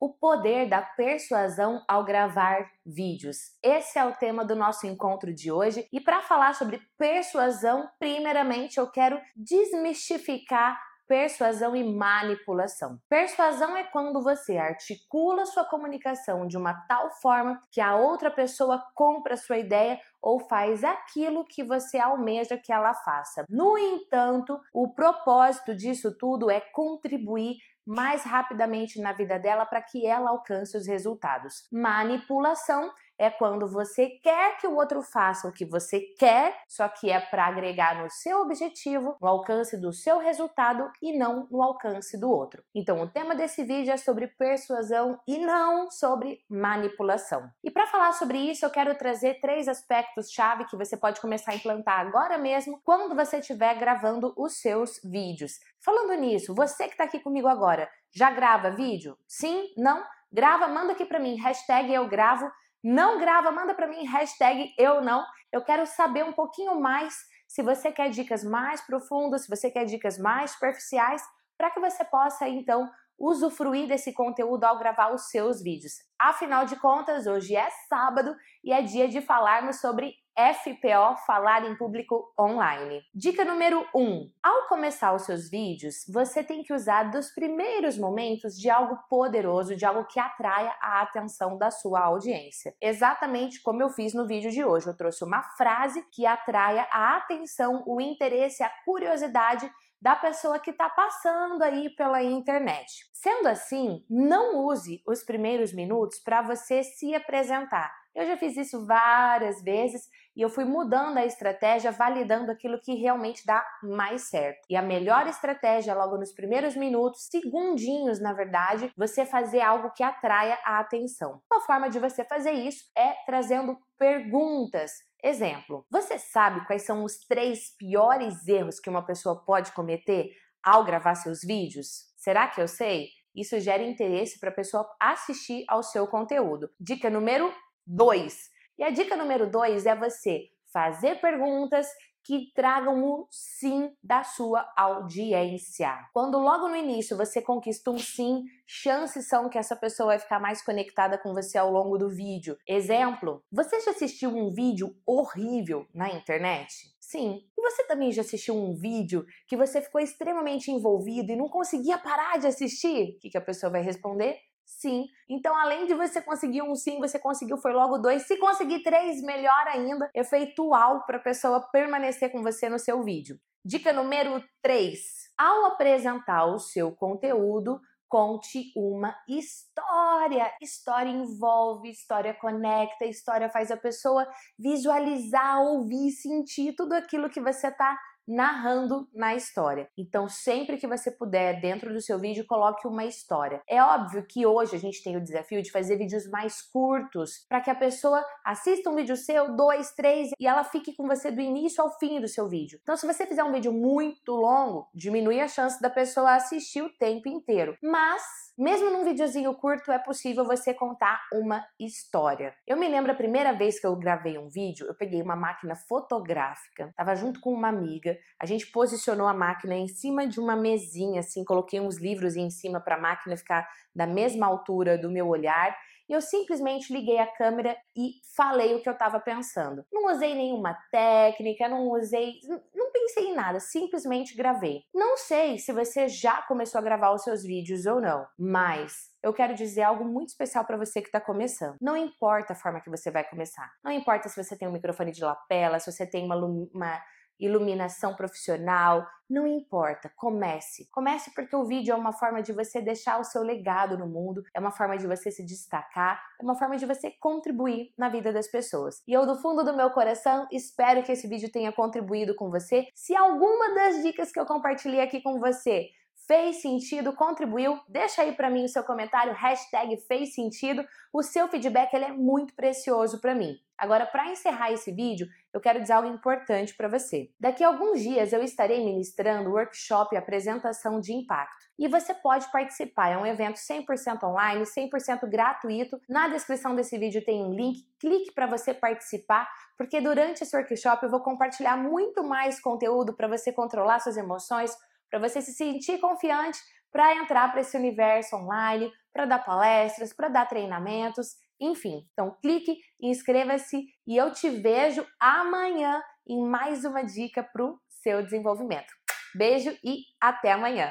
o poder da persuasão ao gravar vídeos. Esse é o tema do nosso encontro de hoje e para falar sobre persuasão, primeiramente eu quero desmistificar persuasão e manipulação. Persuasão é quando você articula sua comunicação de uma tal forma que a outra pessoa compra sua ideia ou faz aquilo que você almeja que ela faça. No entanto, o propósito disso tudo é contribuir mais rapidamente na vida dela para que ela alcance os resultados. Manipulação é quando você quer que o outro faça o que você quer, só que é para agregar no seu objetivo, no alcance do seu resultado e não no alcance do outro. Então, o tema desse vídeo é sobre persuasão e não sobre manipulação. E para falar sobre isso, eu quero trazer três aspectos-chave que você pode começar a implantar agora mesmo quando você estiver gravando os seus vídeos. Falando nisso, você que está aqui comigo agora, já grava vídeo? Sim? Não? Grava, manda aqui para mim, hashtag eu gravo não grava, manda para mim hashtag eu não. Eu quero saber um pouquinho mais se você quer dicas mais profundas, se você quer dicas mais superficiais, para que você possa então usufruir desse conteúdo ao gravar os seus vídeos. Afinal de contas, hoje é sábado e é dia de falarmos sobre FPO, falar em público online. Dica número 1: um, ao começar os seus vídeos, você tem que usar dos primeiros momentos de algo poderoso, de algo que atraia a atenção da sua audiência. Exatamente como eu fiz no vídeo de hoje. Eu trouxe uma frase que atraia a atenção, o interesse, a curiosidade da pessoa que está passando aí pela internet. Sendo assim, não use os primeiros minutos para você se apresentar. Eu já fiz isso várias vezes e eu fui mudando a estratégia, validando aquilo que realmente dá mais certo. E a melhor estratégia, logo nos primeiros minutos, segundinhos na verdade, você fazer algo que atraia a atenção. Uma forma de você fazer isso é trazendo perguntas. Exemplo: você sabe quais são os três piores erros que uma pessoa pode cometer ao gravar seus vídeos? Será que eu sei? Isso gera interesse para a pessoa assistir ao seu conteúdo. Dica número 2. E a dica número 2 é você fazer perguntas que tragam o sim da sua audiência. Quando logo no início você conquista um sim, chances são que essa pessoa vai ficar mais conectada com você ao longo do vídeo. Exemplo: você já assistiu um vídeo horrível na internet? Sim. E você também já assistiu um vídeo que você ficou extremamente envolvido e não conseguia parar de assistir? O que, que a pessoa vai responder? Sim. Então, além de você conseguir um sim, você conseguiu foi logo dois. Se conseguir três, melhor ainda. Efeitual para a pessoa permanecer com você no seu vídeo. Dica número 3. Ao apresentar o seu conteúdo, conte uma história. História envolve, história conecta, história faz a pessoa visualizar, ouvir, sentir tudo aquilo que você está narrando na história. Então, sempre que você puder, dentro do seu vídeo, coloque uma história. É óbvio que hoje a gente tem o desafio de fazer vídeos mais curtos, para que a pessoa assista um vídeo seu, dois, três, e ela fique com você do início ao fim do seu vídeo. Então, se você fizer um vídeo muito longo, diminui a chance da pessoa assistir o tempo inteiro. Mas mesmo num videozinho curto, é possível você contar uma história. Eu me lembro a primeira vez que eu gravei um vídeo, eu peguei uma máquina fotográfica, tava junto com uma amiga, a gente posicionou a máquina em cima de uma mesinha, assim, coloquei uns livros em cima para a máquina ficar da mesma altura do meu olhar e eu simplesmente liguei a câmera e falei o que eu estava pensando. Não usei nenhuma técnica, não usei, não pensei em nada, simplesmente gravei. Não sei se você já começou a gravar os seus vídeos ou não, mas eu quero dizer algo muito especial para você que está começando. Não importa a forma que você vai começar. Não importa se você tem um microfone de lapela, se você tem uma, uma iluminação profissional, não importa, comece. Comece porque o vídeo é uma forma de você deixar o seu legado no mundo, é uma forma de você se destacar, é uma forma de você contribuir na vida das pessoas. E eu, do fundo do meu coração, espero que esse vídeo tenha contribuído com você. Se alguma das dicas que eu compartilhei aqui com você fez sentido, contribuiu, deixa aí para mim o seu comentário, hashtag fez sentido. O seu feedback ele é muito precioso para mim. Agora, para encerrar esse vídeo, eu quero dizer algo importante para você. Daqui a alguns dias eu estarei ministrando workshop apresentação de impacto. E você pode participar, é um evento 100% online, 100% gratuito. Na descrição desse vídeo tem um link, clique para você participar, porque durante esse workshop eu vou compartilhar muito mais conteúdo para você controlar suas emoções, para você se sentir confiante para entrar para esse universo online, para dar palestras, para dar treinamentos, enfim. Então clique, inscreva-se e eu te vejo amanhã em mais uma dica para o seu desenvolvimento. Beijo e até amanhã!